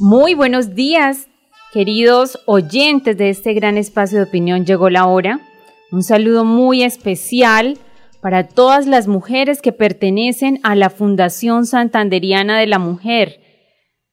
Muy buenos días, queridos oyentes de este gran espacio de opinión. Llegó la hora. Un saludo muy especial para todas las mujeres que pertenecen a la Fundación Santanderiana de la Mujer.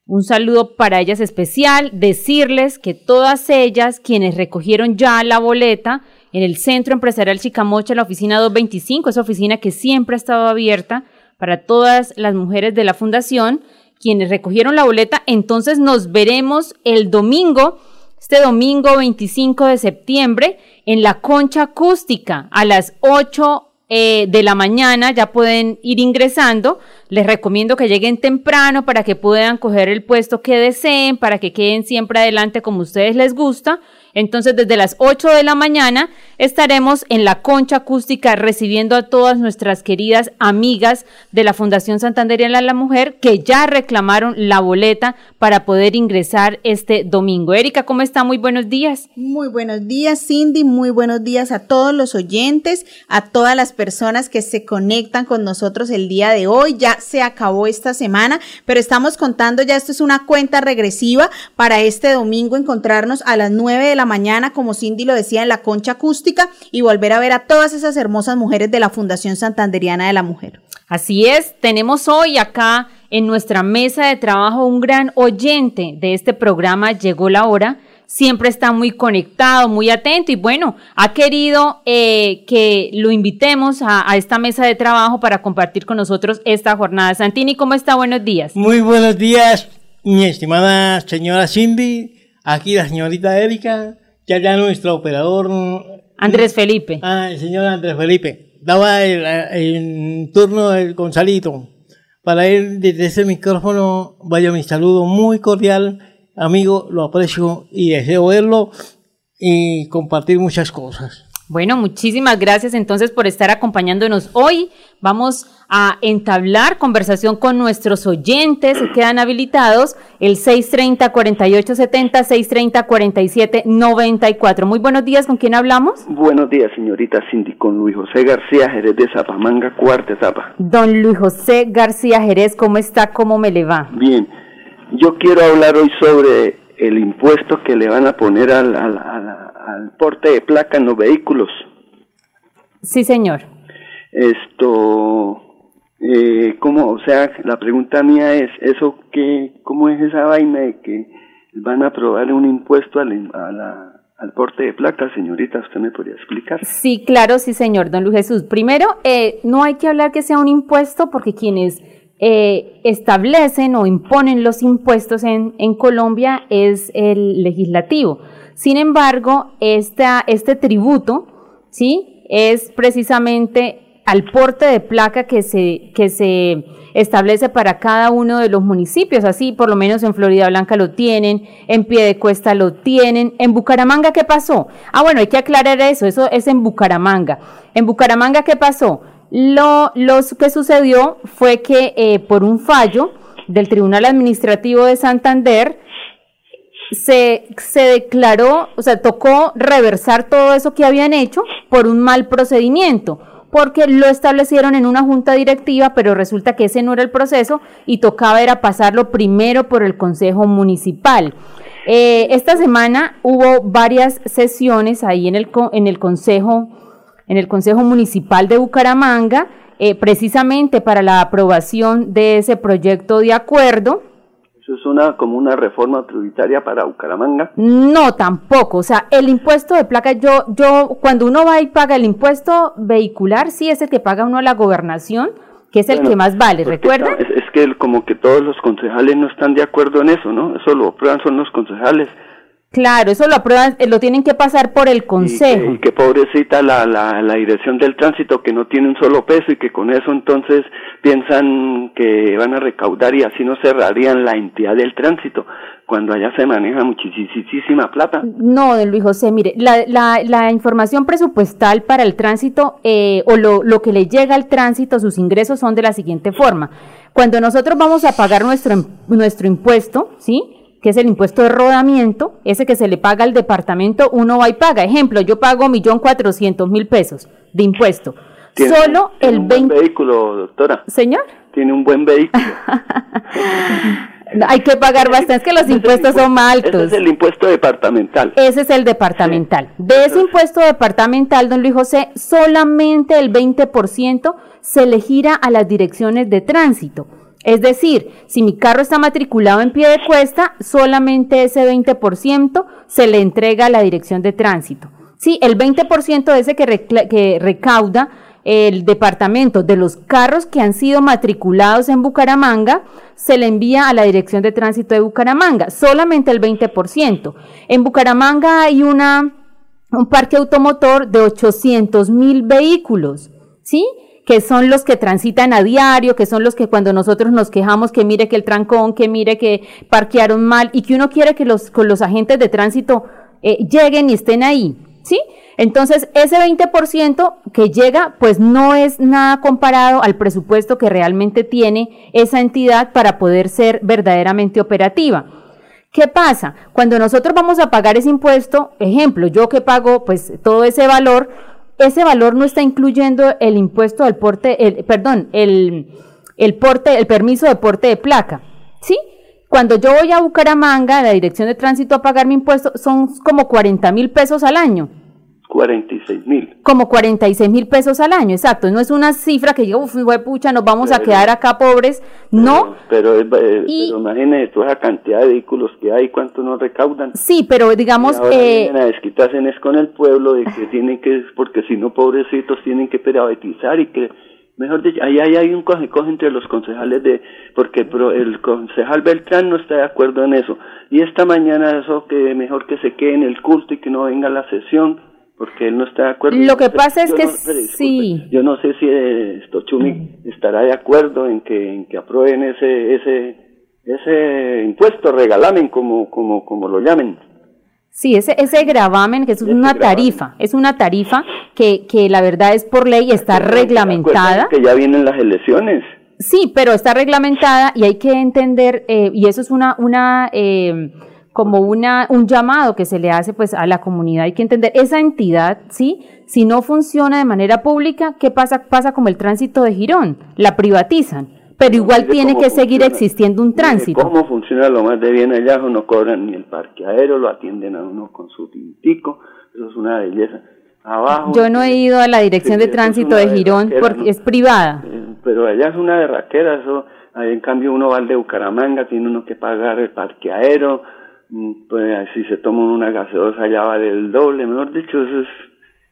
Un saludo para ellas especial, decirles que todas ellas, quienes recogieron ya la boleta en el Centro Empresarial Chicamocha, la oficina 225, esa oficina que siempre ha estado abierta para todas las mujeres de la Fundación, quienes recogieron la boleta, entonces nos veremos el domingo, este domingo 25 de septiembre, en la concha acústica a las 8 eh, de la mañana, ya pueden ir ingresando. Les recomiendo que lleguen temprano para que puedan coger el puesto que deseen, para que queden siempre adelante como ustedes les gusta. Entonces, desde las 8 de la mañana estaremos en la concha acústica recibiendo a todas nuestras queridas amigas de la Fundación Santanderiana de la Mujer que ya reclamaron la boleta para poder ingresar este domingo. Erika, ¿cómo está? Muy buenos días. Muy buenos días, Cindy. Muy buenos días a todos los oyentes, a todas las personas que se conectan con nosotros el día de hoy. Ya se acabó esta semana, pero estamos contando, ya esto es una cuenta regresiva para este domingo encontrarnos a las 9 de la mañana, como Cindy lo decía, en la concha acústica y volver a ver a todas esas hermosas mujeres de la Fundación Santanderiana de la Mujer. Así es, tenemos hoy acá en nuestra mesa de trabajo un gran oyente de este programa, llegó la hora, siempre está muy conectado, muy atento y bueno, ha querido eh, que lo invitemos a, a, esta mesa de trabajo para compartir con nosotros esta jornada. Santini, ¿cómo está? Buenos días. Muy buenos días, mi estimada señora Cindy, aquí la señorita Erika, ya ya nuestro operador Andrés Felipe. Ah, el señor Andrés Felipe. Daba el, el turno del Gonzalito. Para él, desde ese micrófono, vaya mi saludo muy cordial. Amigo, lo aprecio y deseo verlo y compartir muchas cosas. Bueno, muchísimas gracias entonces por estar acompañándonos hoy. Vamos a entablar conversación con nuestros oyentes que quedan habilitados el 630-4870, 630-4794. Muy buenos días, ¿con quién hablamos? Buenos días, señorita Cindy, con Luis José García Jerez de Zapamanga, cuarta etapa. Don Luis José García Jerez, ¿cómo está? ¿Cómo me le va? Bien, yo quiero hablar hoy sobre el impuesto que le van a poner al, al, al, al porte de placa en los vehículos. Sí, señor. Esto, eh, ¿cómo? O sea, la pregunta mía es, ¿eso qué, cómo es esa vaina de que van a aprobar un impuesto al, a la, al porte de placa, señorita? ¿Usted me podría explicar? Sí, claro, sí, señor, don Luis Jesús. Primero, eh, no hay que hablar que sea un impuesto porque quienes eh, establecen o imponen los impuestos en, Colombia es el legislativo. Sin embargo, esta, este tributo, ¿sí? Es precisamente al porte de placa que se, que se establece para cada uno de los municipios. Así, por lo menos en Florida Blanca lo tienen, en Piedecuesta lo tienen. ¿En Bucaramanga qué pasó? Ah, bueno, hay que aclarar eso, eso es en Bucaramanga. ¿En Bucaramanga qué pasó? Lo, lo que sucedió fue que eh, por un fallo del Tribunal Administrativo de Santander, se, se declaró, o sea, tocó reversar todo eso que habían hecho por un mal procedimiento, porque lo establecieron en una junta directiva, pero resulta que ese no era el proceso y tocaba era pasarlo primero por el Consejo Municipal. Eh, esta semana hubo varias sesiones ahí en el, en el Consejo, en el Consejo Municipal de Bucaramanga, eh, precisamente para la aprobación de ese proyecto de acuerdo. ¿Eso es una, como una reforma tributaria para Bucaramanga? No, tampoco. O sea, el impuesto de placa, yo, yo, cuando uno va y paga el impuesto vehicular, sí es el que paga uno a la gobernación, que es el Bueno, que más vale, ¿recuerda? Es, es que como que todos los concejales no están de acuerdo en eso, ¿no? Eso lo prueban son los concejales. Claro, eso lo aprueban, eh, lo tienen que pasar por el consejo. Y que, pobrecita la, la, la dirección del tránsito que no tiene un solo peso y que con eso entonces piensan que van a recaudar y así no cerrarían la entidad del tránsito cuando allá se maneja muchísima plata. No, don Luis José, mire, la, la, la información presupuestal para el tránsito eh, o lo, lo que le llega al tránsito, sus ingresos son de la siguiente forma. Cuando nosotros vamos a pagar nuestro, nuestro impuesto, ¿sí? Que es el impuesto de rodamiento, ese que se le paga al departamento, uno va y paga. Ejemplo, yo pago millón cuatrocientos mil pesos de impuesto. Solo el un buen vehículo, doctora. Señor. Tiene un buen vehículo. Hay que pagar bastante, es que los impuestos son altos. Ese es el impuesto departamental. Ese es el departamental. De ese impuesto departamental, don Luis José, solamente el 20% se le gira a las direcciones de tránsito. Es decir, si mi carro está matriculado en pie de cuesta, solamente ese 20% se le entrega a la dirección de tránsito. Sí, el 20% de ese que, recauda el departamento de los carros que han sido matriculados en Bucaramanga se le envía a la Dirección de Tránsito de Bucaramanga, solamente el 20%. En Bucaramanga hay un parque automotor de 800 mil vehículos, ¿sí? Que son los que transitan a diario, que son los que cuando nosotros nos quejamos que mire que el trancón, que mire que parquearon mal y que uno quiere que los, con los agentes de tránsito eh, lleguen y estén ahí, ¿sí? Entonces, ese 20% que llega, pues no es nada comparado al presupuesto que realmente tiene esa entidad para poder ser verdaderamente operativa. ¿Qué pasa? Cuando nosotros vamos a pagar ese impuesto, ejemplo, yo que pago pues todo ese valor, ese valor no está incluyendo el impuesto al porte, el, perdón, el, el porte, el permiso de porte de placa, ¿sí? Cuando yo voy a Bucaramanga, a la dirección de tránsito a pagar mi impuesto, son como 40 mil pesos al año. 46 mil. Como 46 mil pesos al año, exacto. No es una cifra que diga, uff, pucha, nos vamos a quedar acá pobres. No. Pero, pero, y, imagínese toda esa cantidad de vehículos que hay, cuánto nos recaudan. Sí, pero digamos. Y eh, a desquitarse es con el pueblo de que tienen que, porque si no, pobrecitos, tienen que periodizar y que. Mejor dicho, ahí, hay un coge-coge entre los concejales de, porque el concejal Beltrán no está de acuerdo en eso. Y esta mañana eso que mejor que se quede en el culto y que no venga a la sesión porque él no está de acuerdo. Lo que pasa es que sí. Yo no sé si esto Chumi estará de acuerdo en que en que aprueben ese ese ese impuesto regalamen como como como lo llamen. Sí, ese ese gravamen que es una tarifa, es una tarifa que que la verdad es por ley está reglamentada. Que ya vienen las elecciones. Sí, pero está reglamentada y hay que entender eh, y eso es una una eh, como una, un llamado que se le hace pues a la comunidad. Hay que entender esa entidad, ¿sí? Si no funciona de manera pública, ¿qué pasa? Pasa como el tránsito de Girón, la privatizan, pero igual tiene que seguir existiendo un tránsito. ¿Cómo funciona lo más de bien allá? No cobran ni el parque aéreo, lo atienden a uno con su tintico, eso es una belleza. Abajo, Yo no he ido a la dirección de tránsito de Girón porque es privada. Eh, pero allá es una derraquera, eso, en cambio uno va al de Bucaramanga, tiene uno que pagar el parque aéreo, Mm, pues si se toma una gaseosa allá vale el doble, mejor dicho, eso es,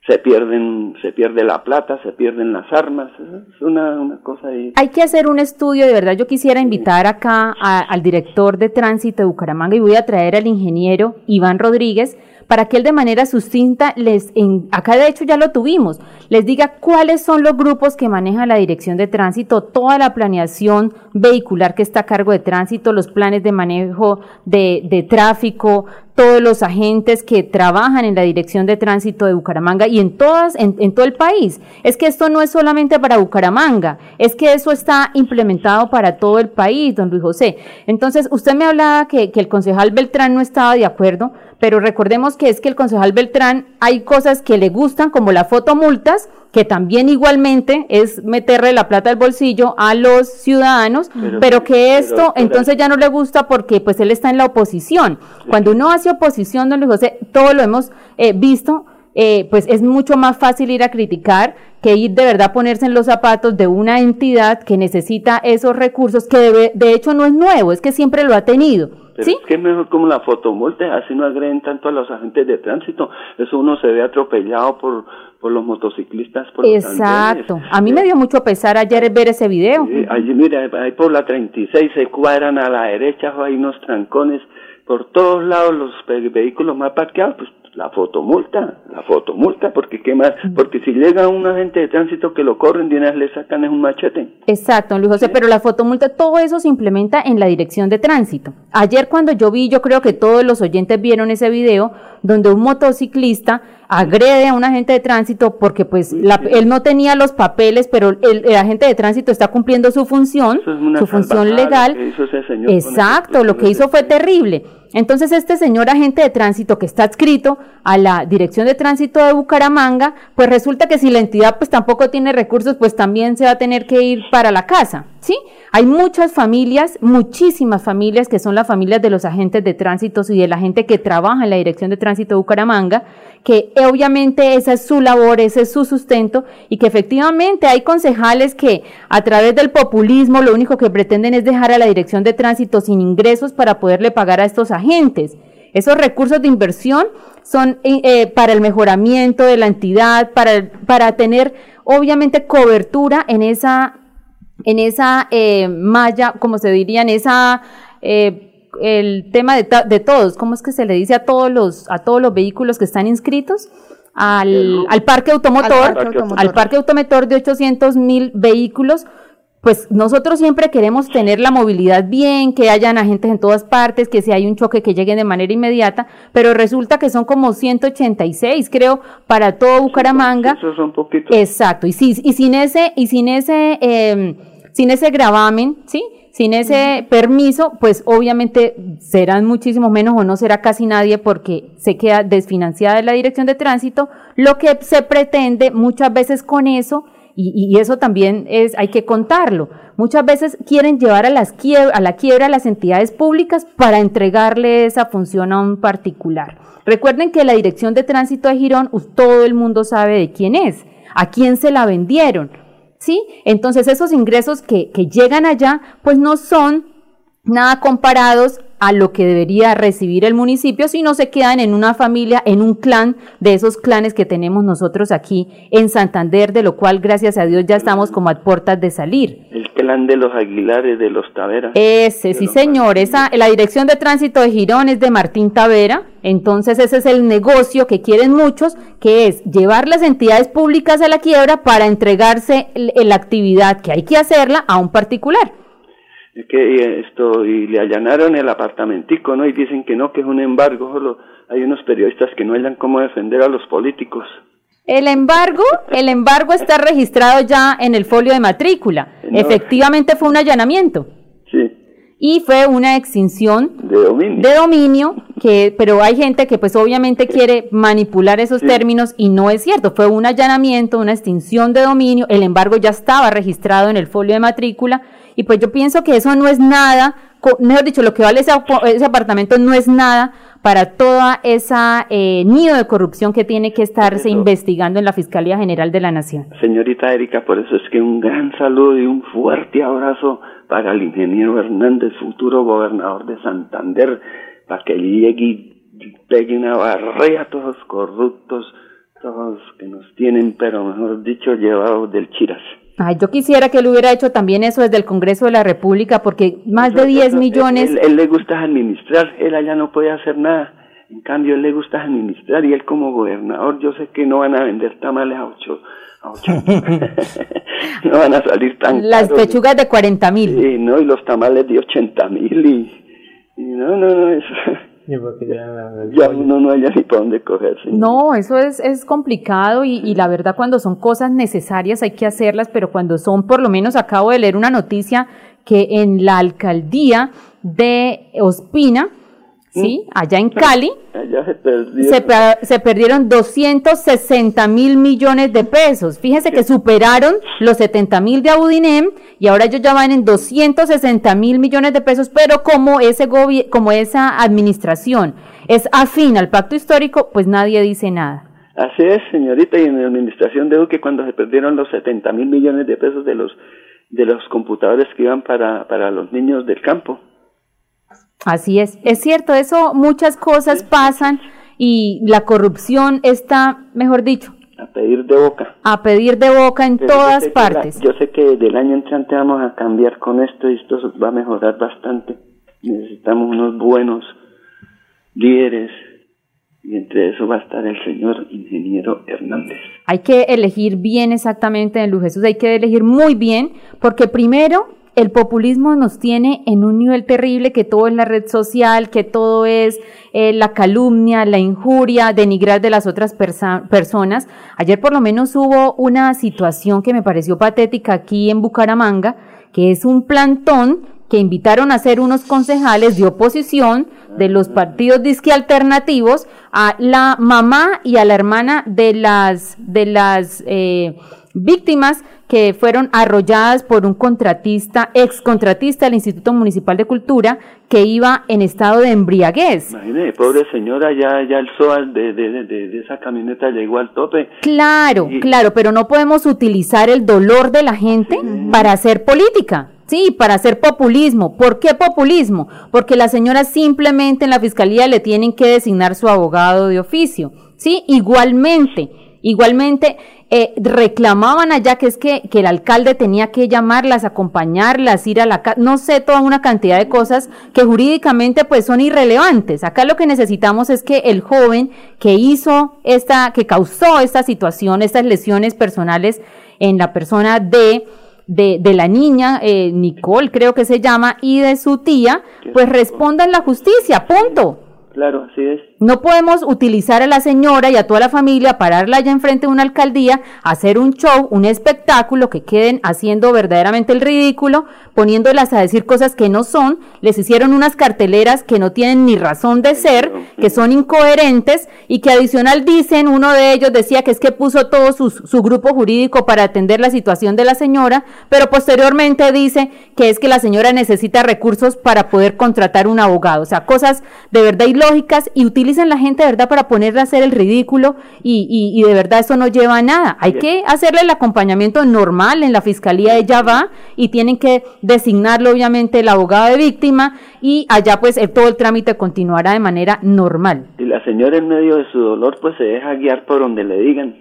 se pierden, se pierde la plata, se pierden las armas, es una, una cosa ahí. Hay que hacer un estudio, de verdad, yo quisiera invitar acá al director de tránsito de Bucaramanga y voy a traer al ingeniero Iván Rodríguez, para que él de manera sucinta les, en, acá de hecho ya lo tuvimos, les diga cuáles son los grupos que maneja la dirección de tránsito, toda la planeación vehicular que está a cargo de tránsito, los planes de manejo de, de tráfico, todos los agentes que trabajan en la dirección de tránsito de Bucaramanga y en todas, en, todo el país. Es que esto no es solamente para Bucaramanga, es que eso está implementado para todo el país, don Luis José. Entonces, usted me hablaba que, el concejal Beltrán no estaba de acuerdo, pero recordemos que es que el concejal Beltrán hay cosas que le gustan, como la fotomultas, que también igualmente es meterle la plata al bolsillo a los ciudadanos, pero, que esto entonces ya no le gusta porque pues él está en la oposición. Cuando uno hace oposición, don Luis José, todo lo hemos eh, visto, eh, pues es mucho más fácil ir a criticar que ir de verdad a ponerse en los zapatos de una entidad que necesita esos recursos, que de hecho no es nuevo, es que siempre lo ha tenido pero es que es mejor como la fotomulta, así no agreden tanto a los agentes de tránsito. Eso uno se ve atropellado por, por los motociclistas. Por Exacto. a mí me dio mucho pesar ayer ver ese video. allí, mira, ahí por la 36 se cuadran a la derecha, hay unos trancones por todos lados los ve- vehículos más parqueados, pues la fotomulta, la fotomulta, porque qué más, porque si llega un agente de tránsito que lo corren, de una le sacan es un machete. Exacto, Luis José, pero la fotomulta, todo eso se implementa en la dirección de tránsito. Ayer cuando yo vi, yo creo que todos los oyentes vieron ese video donde un motociclista agrede a un agente de tránsito porque pues la- él no tenía los papeles, pero el, el agente de tránsito está cumpliendo su función, es su función legal. señor Exacto, lo que hizo fue terrible. Entonces este señor agente de tránsito que está adscrito a la Dirección de Tránsito de Bucaramanga, pues resulta que si la entidad pues tampoco tiene recursos, pues también se va a tener que ir para la casa, ¿sí? Hay muchas familias, muchísimas familias que son las familias de los agentes de tránsito y de la gente que trabaja en la Dirección de Tránsito de Bucaramanga, que obviamente esa es su labor, ese es su sustento y que efectivamente hay concejales que a través del populismo lo único que pretenden es dejar a la Dirección de Tránsito sin ingresos para poderle pagar a estos agentes. Esos recursos de inversión son eh, eh, para el mejoramiento de la entidad, para, para tener obviamente cobertura en esa en esa eh, malla, como se diría, en esa eh, el tema de, todos, ¿cómo es que se le dice a todos los a todos los vehículos que están inscritos? Al, al parque automotor, Al parque automotor. al parque automotor de 800 mil vehículos, pues nosotros siempre queremos tener la movilidad bien, que hayan agentes en todas partes, que si hay un choque que lleguen de manera inmediata, pero resulta que son como 186, creo, para todo Bucaramanga. Esos son poquitos. Exacto, y, si, y sin ese, y sin ese, eh, sin ese gravamen, ¿sí? Sin ese permiso, pues obviamente serán muchísimo menos o no será casi nadie porque se queda desfinanciada de la dirección de tránsito. Lo que se pretende muchas veces con eso, y, y eso también es, hay que contarlo, muchas veces quieren llevar a, las a la quiebra a las entidades públicas para entregarle esa función a un particular. Recuerden que la dirección de tránsito de Girón, todo el mundo sabe de quién es, a quién se la vendieron. ¿sí? Entonces esos ingresos que, que llegan allá, pues no son nada comparados a lo que debería recibir el municipio, sino se quedan en una familia, en un clan de esos clanes que tenemos nosotros aquí en Santander, de lo cual gracias a Dios ya estamos como a puertas de salir. El clan de los Aguilares, de los Taveras. Ese, sí señor, esa, la dirección de tránsito de Girón es de Martín Tavera, entonces ese es el negocio que quieren muchos, que es llevar las entidades públicas a la quiebra para entregarse la actividad que hay que hacerla a un particular. Es que esto, y le allanaron el apartamentico, ¿no? Y dicen que no, que es un embargo. Solo hay unos periodistas que no hayan cómo defender a los políticos. El embargo, el embargo está registrado ya en el folio de matrícula. No. Efectivamente fue un allanamiento Sí, y fue una extinción de dominio. de dominio, que, pero hay gente que pues obviamente quiere manipular esos Sí. términos y no es cierto, fue un allanamiento, una extinción de dominio, el embargo ya estaba registrado en el folio de matrícula y pues yo pienso que eso no es nada, mejor dicho, lo que vale ese, apartamento no es nada para toda esa eh, nido de corrupción que tiene que estarse Eso. investigando en la Fiscalía General de la Nación. Señorita Erika, por eso es que un gran saludo y un fuerte abrazo para el ingeniero Hernández, futuro gobernador de Santander, para que llegue y pegue una barrera a todos los corruptos, todos que nos tienen, pero mejor dicho, llevados del Chiras. Ay, yo quisiera que él hubiera hecho también eso desde el Congreso de la República, porque más de Eso- 10 eso- millones... Él, él le gusta administrar, él allá no puede hacer nada. En cambio, él le gusta administrar y él como gobernador, yo sé que no van a vender tamales a ocho. A ocho. no van a salir tan Las caros. pechugas de 40 mil. Sí, no, y los tamales de 80 mil y, y no, no, no, eso, Sí, porque ya- ya uno no haya ni para dónde cogerse. No, eso es, es complicado y, y la verdad cuando son cosas necesarias hay que hacerlas, pero cuando son, por lo menos acabo de leer una noticia que en la alcaldía de Ospina, ¿sí? Allá en Cali, Allá se perdió. se, per- se perdieron 260 mil millones de pesos. Fíjense que superaron los 70 mil de Audinem y ahora ellos ya van en 260 mil millones de pesos, pero como, ese como esa administración es afín al pacto histórico, pues nadie dice nada. Así es, señorita, y en la administración de Duque cuando se perdieron los 70 mil millones de pesos de los de los computadores que iban para, para los niños del campo. Así es, es cierto, eso muchas cosas pasan y la corrupción está, mejor dicho, A pedir de boca. a pedir de boca en Pero yo todas sé que la- partes. yo sé que del año entrante vamos a cambiar con esto y esto va a mejorar bastante. Necesitamos unos buenos líderes, y entre eso va a estar el señor ingeniero Hernández. Hay que elegir bien exactamente, Luz Jesús, hay que elegir muy bien, porque primero el populismo nos tiene en un nivel terrible, que todo es la red social, que todo es eh, la calumnia, la injuria, denigrar de las otras personas. Ayer por lo menos hubo una situación que me pareció patética aquí en Bucaramanga, que es un plantón que invitaron a ser unos concejales de oposición de los partidos disque alternativos a la mamá y a la hermana de las de las eh, víctimas que fueron arrolladas por un contratista, ex contratista del Instituto Municipal de Cultura, que iba en estado de embriaguez. Imagínese, pobre señora, ya, ya el SOAL de, de, de, esa camioneta llegó al tope. Claro, claro, pero no podemos utilizar el dolor de la gente para hacer política. Sí, para hacer populismo. ¿Por qué populismo? Porque la señora simplemente en la fiscalía le tienen que designar su abogado de oficio. Sí, igualmente, igualmente eh, reclamaban allá que es que, que, el alcalde tenía que llamarlas, acompañarlas, ir a la casa, no sé, toda una cantidad de cosas que jurídicamente pues son irrelevantes. Acá lo que necesitamos es que el joven que hizo esta, que causó esta situación, estas lesiones personales en la persona de de, de la niña, eh, Nicole creo que se llama, y de su tía, pues respondan la justicia, punto. Claro, así es. No podemos utilizar a la señora y a toda la familia, pararla allá enfrente de una alcaldía, hacer un show, un espectáculo, que queden haciendo verdaderamente el ridículo, poniéndolas a decir cosas que no son, les hicieron unas carteleras que no tienen ni razón de ser, que son incoherentes y que adicional dicen, uno de ellos decía que es que puso todo su, su grupo jurídico para atender la situación de la señora, pero posteriormente dice que es que la señora necesita recursos para poder contratar un abogado, o sea, cosas de verdad ilógicas y utilizan en la gente, ¿verdad?, para ponerle a hacer el ridículo y, y, de verdad eso no lleva a nada. Hay que hacerle el acompañamiento normal en la fiscalía, ella va y tienen que designarlo, obviamente, el abogado de víctima y allá pues todo el trámite continuará de manera normal. Y la señora en medio de su dolor pues se deja guiar por donde le digan.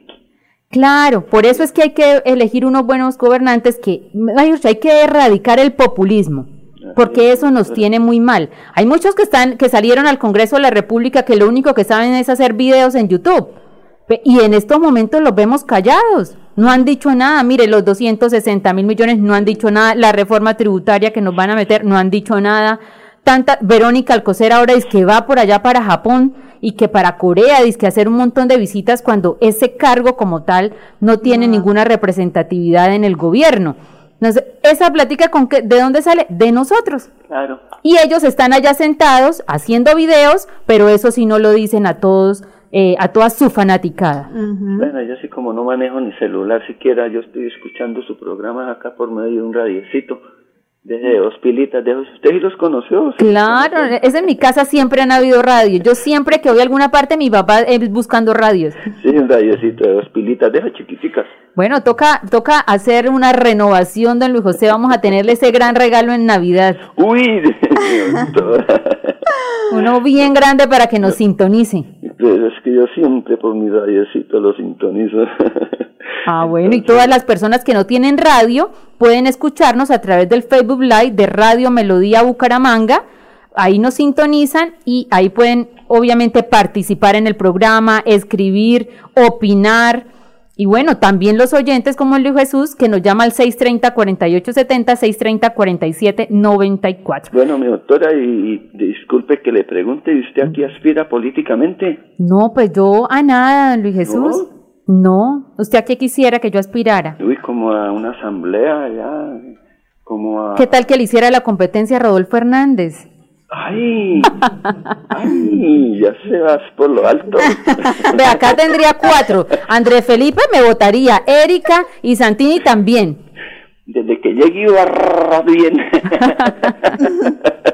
Claro, por eso es que hay que elegir unos buenos gobernantes que hay que erradicar el populismo porque eso nos tiene muy mal. Hay muchos que están que salieron al Congreso de la República que lo único que saben es hacer videos en YouTube. Y en estos momentos los vemos callados. No han dicho nada. Mire, los 260 mil millones no han dicho nada. La reforma tributaria que nos van a meter no han dicho nada. Tanta Verónica Alcocer ahora dice que va por allá para Japón y que para Corea dice que hacer un montón de visitas cuando ese cargo como tal no tiene ninguna representatividad en el gobierno esa plática con que, ¿de dónde sale? De nosotros. Claro. Y ellos están allá sentados haciendo videos, pero eso sí no lo dicen a todos, eh, a toda su fanaticada. Bueno, yo sí como no manejo ni celular siquiera, yo estoy escuchando su programa acá por medio de un radiecito de Hospilitas, de ¿usted sí los conoció? Claro, es en mi casa siempre han habido radios. Yo siempre que voy a alguna parte, mi papá es buscando radios. Sí, un radiocito de Hospilitas, de chiquiticas. Bueno, toca, toca hacer una renovación, don Luis José. Vamos a tenerle ese gran regalo en Navidad. Uy, uno bien grande para que nos sintonice. Pues es que yo siempre por mi radiocito lo sintonizo. Ah, bueno, y todas las personas que no tienen radio pueden escucharnos a través del Facebook Live de Radio Melodía Bucaramanga. Ahí nos sintonizan y ahí pueden obviamente participar en el programa, escribir, opinar. Y bueno, también los oyentes como Luis Jesús, que nos llama al 630-4870, 630-4794. Bueno, mi doctora, y, disculpe que le pregunte, ¿y usted aquí aspira políticamente? No, pues yo a nada, Luis Jesús. No, ¿usted a qué quisiera que yo aspirara? Uy, como a una asamblea, ya, como a... ¿Qué tal que le hiciera la competencia a Rodolfo Hernández? Ay, ay, ya se vas por lo alto. Ve, acá tendría cuatro. Andrés Felipe me votaría, Erika y Santini también. Desde que llegue iba bien.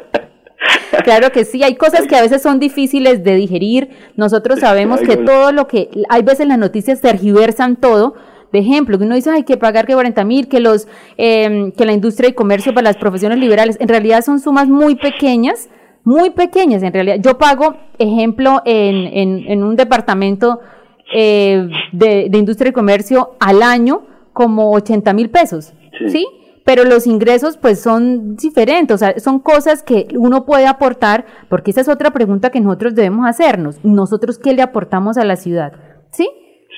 Claro que sí, hay cosas que a veces son difíciles de digerir. Nosotros sabemos que todo lo que, hay veces las noticias tergiversan todo. De ejemplo, que uno dice, hay que pagar que 40 mil, que los, em, que la industria y comercio para las profesiones liberales, en realidad son sumas muy pequeñas, muy pequeñas en realidad. Yo pago, ejemplo, en, en, un departamento eh, de, industria y comercio al año como 80 mil pesos, ¿sí? Pero los ingresos pues son diferentes, o sea, son cosas que uno puede aportar, porque esa es otra pregunta que nosotros debemos hacernos. Nosotros, ¿qué le aportamos a la ciudad? ¿Sí?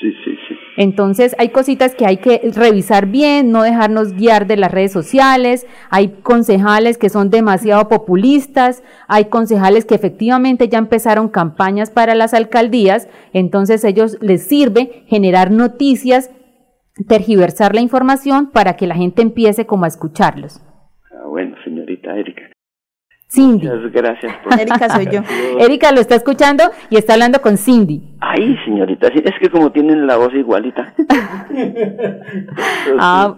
Sí, sí, sí. Entonces hay cositas que hay que revisar bien, no dejarnos guiar de las redes sociales, hay concejales que son demasiado populistas, hay concejales que efectivamente ya empezaron campañas para las alcaldías, entonces ellos les sirve generar noticias, tergiversar la información para que la gente empiece como a escucharlos. Ah, bueno, señorita Erika. Cindy. Muchas gracias por Erika soy yo. Erika lo está escuchando y está hablando con Cindy. Ay, señorita, sí, es que como tienen la voz igualita. Ah,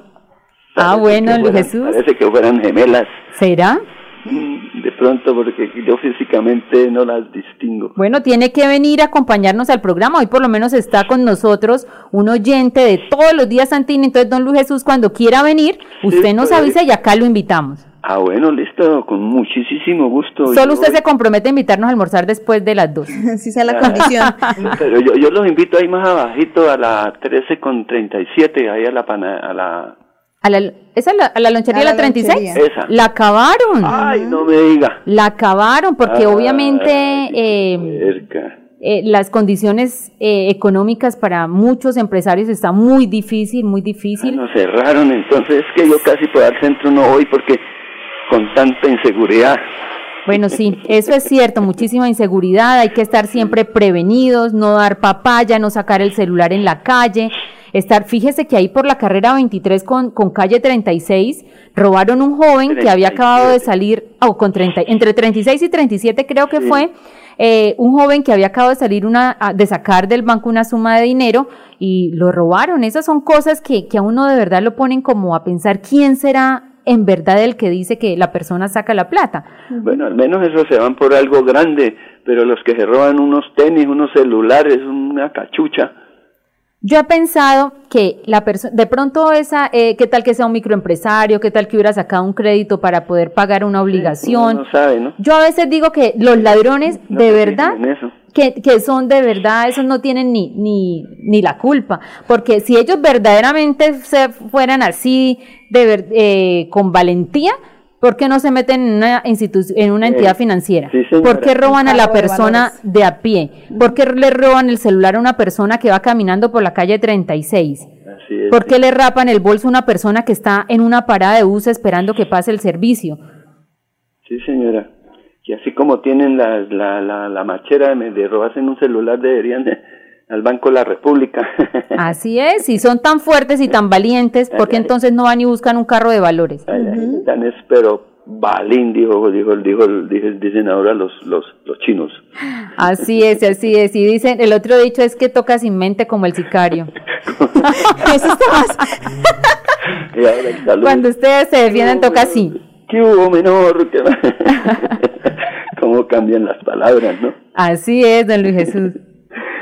ah, bueno, Luis Jesús. Parece que fueran gemelas. ¿Será? De pronto, porque yo físicamente no las distingo. Bueno, tiene que venir a acompañarnos al programa. Hoy por lo menos está con nosotros un oyente de todos los días Santini. Entonces, don Luis Jesús, cuando quiera venir, usted nos pues. avisa y acá lo invitamos. Ah, bueno, listo, con muchísimo gusto. Solo Yo usted voy. se compromete a invitarnos a almorzar después de las dos. Si esa es la condición. Pero yo, yo los invito ahí más abajito a la 13 con 37, ahí a la pana, a la... ¿A la, ¿Esa es la, a la lonchería A de la la 36? lonchería. Esa. La acabaron. Ay, no me diga. La acabaron porque Ay, obviamente eh, eh, las condiciones eh, económicas para muchos empresarios está muy difícil, muy difícil. Nos cerraron, entonces es que yo casi por al centro no voy porque con tanta inseguridad. Bueno, sí, eso es cierto, muchísima inseguridad, hay que estar siempre prevenidos, no dar papaya, no sacar el celular en la calle, estar, fíjese que ahí por la carrera 23 con, con calle 36 robaron un joven que había acabado de 37. salir, o con 30, entre 36 y 37 creo que Sí. fue, eh, un joven que había acabado de salir una, a- de sacar del banco una suma de dinero y lo robaron. Esas son cosas que, que a uno de verdad lo ponen como a pensar quién será en verdad el que dice que la persona saca la plata. Bueno, al menos esos se van por algo grande, pero los que se roban unos tenis, unos celulares, una cachucha. Yo he pensado que la persona, de pronto esa, eh, qué tal que sea un microempresario, qué tal que hubiera sacado un crédito para poder pagar una obligación. No sabe, ¿no? Yo a veces digo que los ladrones de verdad que, que son de verdad, esos no tienen ni, ni, ni la culpa, porque si ellos verdaderamente se fueran así, de ver- eh, con valentía, ¿por qué no se meten en una, institu- en una Eh, entidad financiera? sí, señora. ¿Por qué roban a la de persona de a pie? ¿Por qué le roban el celular a una persona que va caminando por la calle 36? Así es. ¿Por qué le rapan el bolso a una persona que está en una parada de bus esperando que pase el servicio? Sí, señora. Y así como tienen la, la, la, la machera de, de robarse en un celular, deberían de, al Banco de la República. Así es, si son tan fuertes y tan valientes, ¿por qué entonces no van y buscan un carro de valores? Ay, ay, tan es, pero balín, dijo, dijo, dijo, dijo- dicen ahora los, los, los chinos. Así es, así es. Y dicen, el otro dicho es que toca sin mente como el sicario. Eso está más. Y ahora el saludo. Cuando ustedes se defienden, toca así. ¿Qué hubo, menor? ¿Cómo cambian las palabras, no? Así es, don Luis Jesús.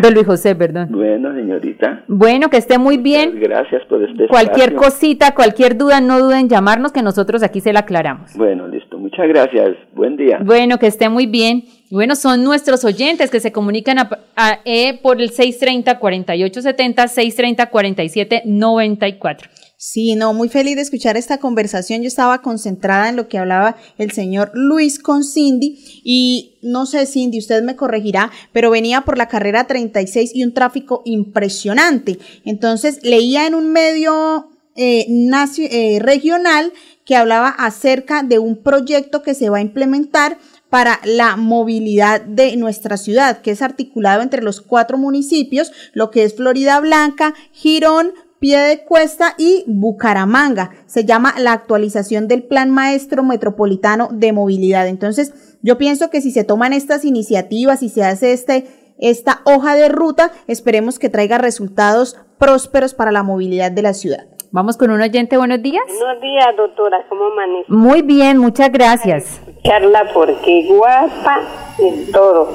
Don Luis José, perdón. Bueno, señorita. Bueno, que esté muy bien. Gracias por este Cualquier espacio. cosita, cualquier duda, no duden en llamarnos que nosotros aquí se la aclaramos. Bueno, listo. Muchas gracias. Buen día. Bueno, que esté muy bien. Bueno, son nuestros oyentes que se comunican a- a- eh, por el 630-4870, 630-4794. Sí, no, muy feliz de escuchar esta conversación. Yo estaba concentrada en lo que hablaba el señor Luis con Cindy y no sé, Cindy, usted me corregirá, pero venía por la carrera 36 y un tráfico impresionante. Entonces leía en un medio eh, eh, regional que hablaba acerca de un proyecto que se va a implementar para la movilidad de nuestra ciudad, que es articulado entre los cuatro municipios, lo que es Florida Blanca, Girón, Piedecuesta y Bucaramanga. Se llama la actualización del Plan Maestro Metropolitano de Movilidad. Entonces, yo pienso que si se toman estas iniciativas y se hace este, esta hoja de ruta, esperemos que traiga resultados prósperos para la movilidad de la ciudad. Vamos con un oyente, buenos días. Buenos días, doctora. ¿Cómo amanece? Muy bien, muchas gracias. Charla porque guapa es todo.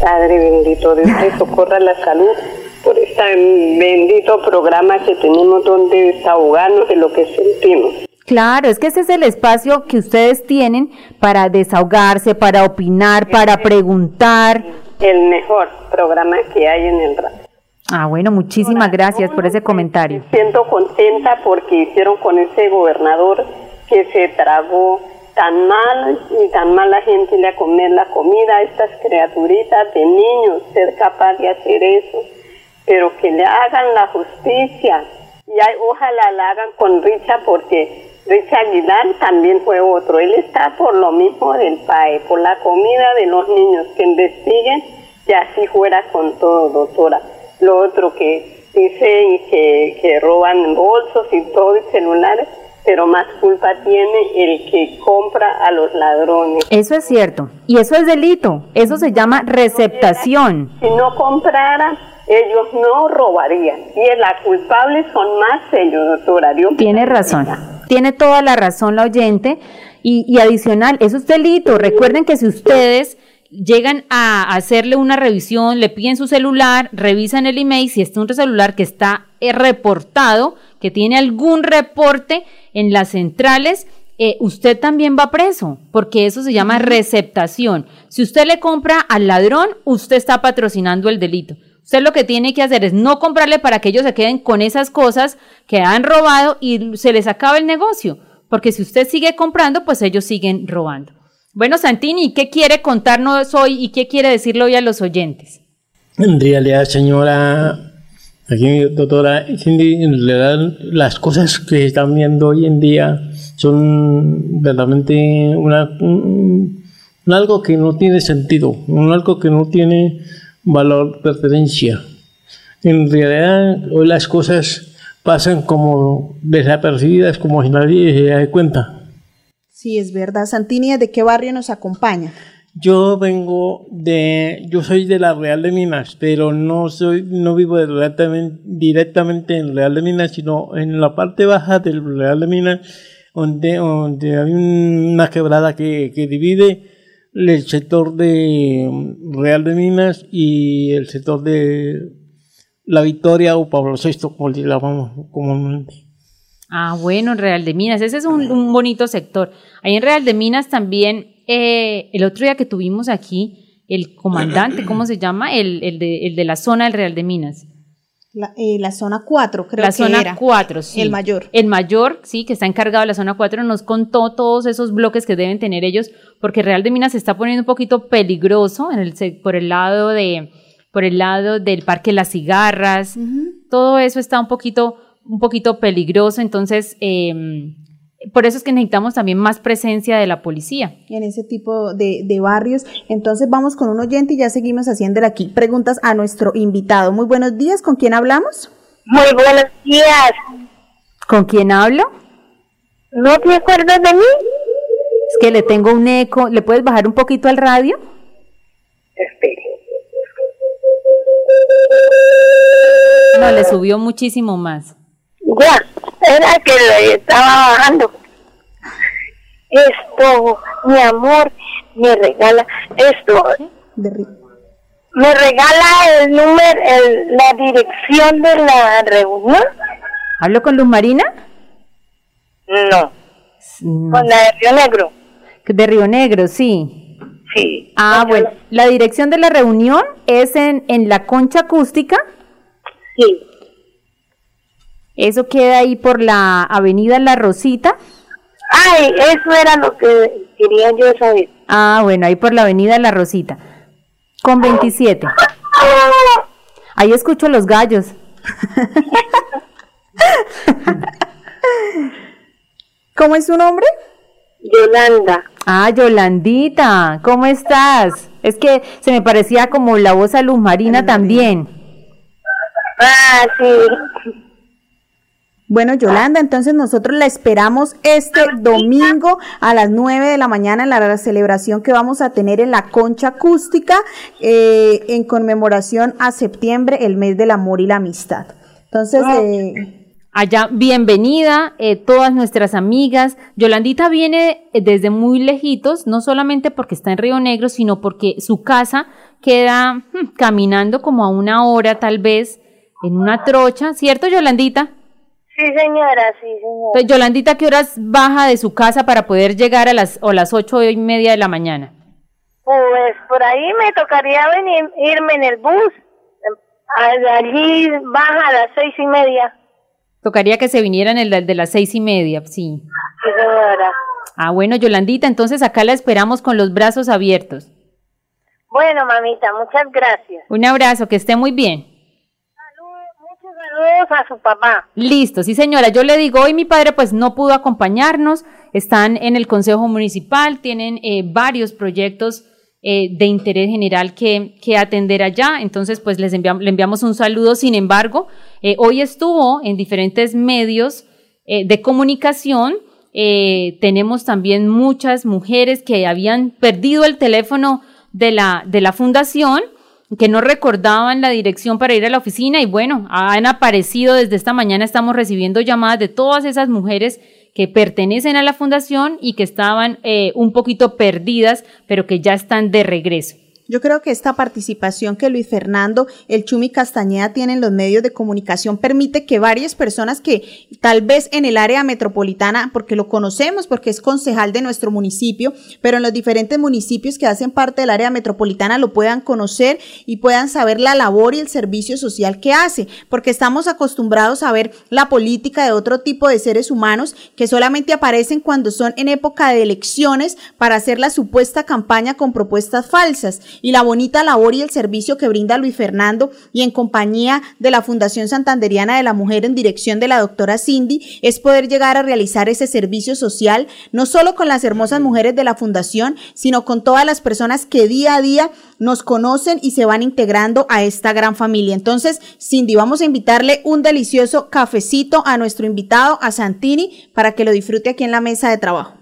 Padre bendito, Dios te socorra la salud por este bendito programa que tenemos donde desahogarnos de lo que sentimos. Claro, es que ese es el espacio que ustedes tienen para desahogarse, para opinar, para preguntar. El mejor programa que hay en el radio. Ah, bueno, muchísimas gracias por ese comentario. Me siento contenta porque hicieron con ese gobernador que se tragó tan mal y tan mala gente le a comer la comida a estas criaturitas de niños, ser capaz de hacer eso, pero que le hagan la justicia y hay, ojalá la hagan con Richa porque Richard Aguilar también fue otro, él está por lo mismo del PAE, por la comida de los niños, que investiguen y así fuera con todo, doctora. Lo otro que dicen que, que roban bolsos y todo y celulares, pero más culpa tiene el que compra a los ladrones. Eso es cierto. Y eso es delito. Eso se llama receptación. Si no compraran, ellos no robarían. Y las culpables son más ellos, doctora. Dios Tiene razón. Tiene toda la razón la oyente. Y, y adicional, eso es delito. Recuerden que si ustedes llegan a hacerle una revisión, le piden su celular, revisan el email, si está un celular que está eh, reportado, que tiene algún reporte en las centrales, eh, usted también va preso, porque eso se llama receptación. Si usted le compra al ladrón, usted está patrocinando el delito. Usted lo que tiene que hacer es no comprarle para que ellos se queden con esas cosas que han robado y se les acaba el negocio, porque si usted sigue comprando, pues ellos siguen robando. Bueno, Santini, ¿qué quiere contarnos hoy y qué quiere decirle hoy a los oyentes? En realidad, señora, aquí doctora en realidad las cosas que están viendo hoy en día son verdaderamente algo que no tiene sentido, un algo que no tiene valor, pertenencia. En realidad, hoy las cosas pasan como desapercibidas, como si nadie se da cuenta. Sí, es verdad. Santini, ¿de qué barrio nos acompaña? Yo vengo de, yo soy de la Real de Minas, pero no soy, no vivo directamente, directamente en Real de Minas, sino en la parte baja del Real de Minas, donde, donde hay una quebrada que, que divide el sector de Real de Minas y el sector de La Victoria o Pablo VI, como le llamamos comúnmente. Ah, bueno, en Real de Minas, ese es un, un bonito sector. Ahí en Real de Minas también, eh, el otro día que tuvimos aquí, el comandante, ¿cómo se llama? El, el, de, el de la zona del Real de Minas. La, eh, la zona 4, creo la que zona era. 4, sí. El mayor. El mayor, sí, que está encargado de la zona 4, nos contó todos esos bloques que deben tener ellos, porque Real de Minas se está poniendo un poquito peligroso en el, por el lado de por el lado del Parque Las Cigarras, todo eso está un poquito un poquito peligroso, entonces eh, por eso es que necesitamos también más presencia de la policía. En ese tipo de, de, barrios. Entonces vamos con un oyente y ya seguimos haciéndole aquí preguntas a nuestro invitado. Muy buenos días, ¿con quién hablamos? Muy buenos días. ¿Con quién hablo? ¿No te acuerdas de mí? Es que le tengo un eco. ¿Le puedes bajar un poquito al radio? Espere. No, le subió muchísimo más. Ya, era que le estaba bajando. Esto, mi amor, me regala esto. Me regala el número, el, la dirección de la reunión. ¿Hablo con Luz Marina? No, No. con la de Río Negro. De Río Negro, sí. Sí. Ah, bueno. La dirección de la reunión es en, en la concha acústica. Sí, Eso queda ahí por la avenida La Rosita. Ay, eso era lo que quería yo saber. Ah, bueno, ahí por la avenida La Rosita. Con 27. Ahí escucho los gallos. ¿Cómo es su nombre? Yolanda. Ah, Yolandita, ¿cómo estás? Es que se me parecía como la voz a Luz Marina también. Ah, sí. Bueno, Yolanda, entonces nosotros la esperamos este domingo a las 9 de la mañana en la celebración que vamos a tener en la concha acústica eh, en conmemoración a septiembre, el mes del amor y la amistad. Entonces, eh, Allá, bienvenida, eh, todas nuestras amigas. Yolandita viene eh, desde muy lejitos, no solamente porque está en Río Negro, sino porque su casa queda hmm, caminando como a una hora tal vez en una trocha, ¿cierto, Yolandita? Sí, señora, sí, señora. Entonces, Yolandita, ¿qué horas baja de su casa para poder llegar a las, o las ocho y media de la mañana? Pues por ahí me tocaría venir, irme en el bus. Allí baja a las seis y media. Tocaría que se vinieran el de las seis y media, sí. Ah, bueno, Yolandita, entonces acá la esperamos con los brazos abiertos. Bueno, mamita, muchas gracias. Un abrazo, que esté muy bien. Saludos, a su papá. Listo, sí señora, yo le digo, hoy mi padre pues no pudo acompañarnos, están en el Consejo Municipal, tienen eh, varios proyectos eh, de interés general que, que, atender allá. Entonces, pues les enviamos, le enviamos un saludo. Sin embargo, eh, hoy estuvo en diferentes medios eh, de comunicación. tenemos también muchas mujeres que habían perdido el teléfono de la, de la fundación que no recordaban la dirección para ir a la oficina y bueno, han aparecido desde esta mañana, estamos recibiendo llamadas de todas esas mujeres que pertenecen a la fundación y que estaban eh, un poquito perdidas, pero que ya están de regreso. Yo creo que esta participación que Luis Fernando, el Chumi Castañeda tiene en los medios de comunicación permite que varias personas que tal vez en el área metropolitana, porque lo conocemos, porque es concejal de nuestro municipio, pero en los diferentes municipios que hacen parte del área metropolitana lo puedan conocer y puedan saber la labor y el servicio social que hace, porque estamos acostumbrados a ver la política de otro tipo de seres humanos que solamente aparecen cuando son en época de elecciones para hacer la supuesta campaña con propuestas falsas y la bonita labor y el servicio que brinda Luis Fernando y en compañía de la Fundación Santanderiana de la Mujer en dirección de la doctora Cindy es poder llegar a realizar ese servicio social, no solo con las hermosas mujeres de la Fundación, sino con todas las personas que día a día nos conocen y se van integrando a esta gran familia. Entonces, Cindy, vamos a invitarle un delicioso cafecito a nuestro invitado, a Santini, para que lo disfrute aquí en la mesa de trabajo.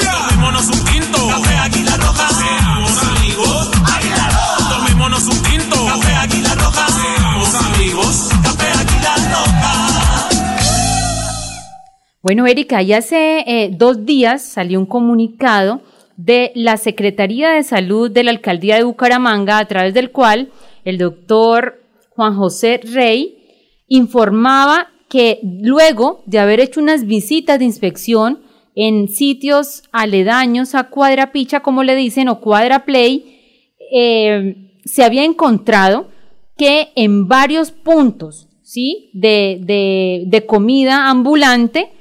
Bueno, Erika, ya hace eh, dos días salió un comunicado de la Secretaría de Salud de la Alcaldía de Bucaramanga, a través del cual el doctor Juan José Rey informaba que luego de haber hecho unas visitas de inspección en sitios aledaños a Cuadra Picha, como le dicen, o Cuadra Play, eh, se había encontrado que en varios puntos ¿sí? de, comida ambulante,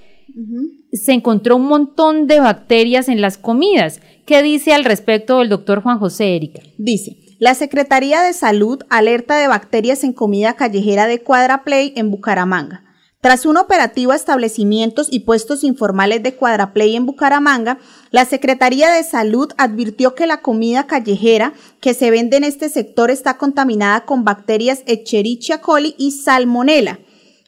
se encontró un montón de bacterias en las comidas. ¿Qué dice al respecto el doctor Juan José Erika? Dice, la Secretaría de Salud alerta de bacterias en comida callejera de Cuadraplay en Bucaramanga. Tras un operativo a establecimientos y puestos informales de Cuadraplay en Bucaramanga, la Secretaría de Salud advirtió que la comida callejera que se vende en este sector está contaminada con bacterias Echerichia coli y Salmonella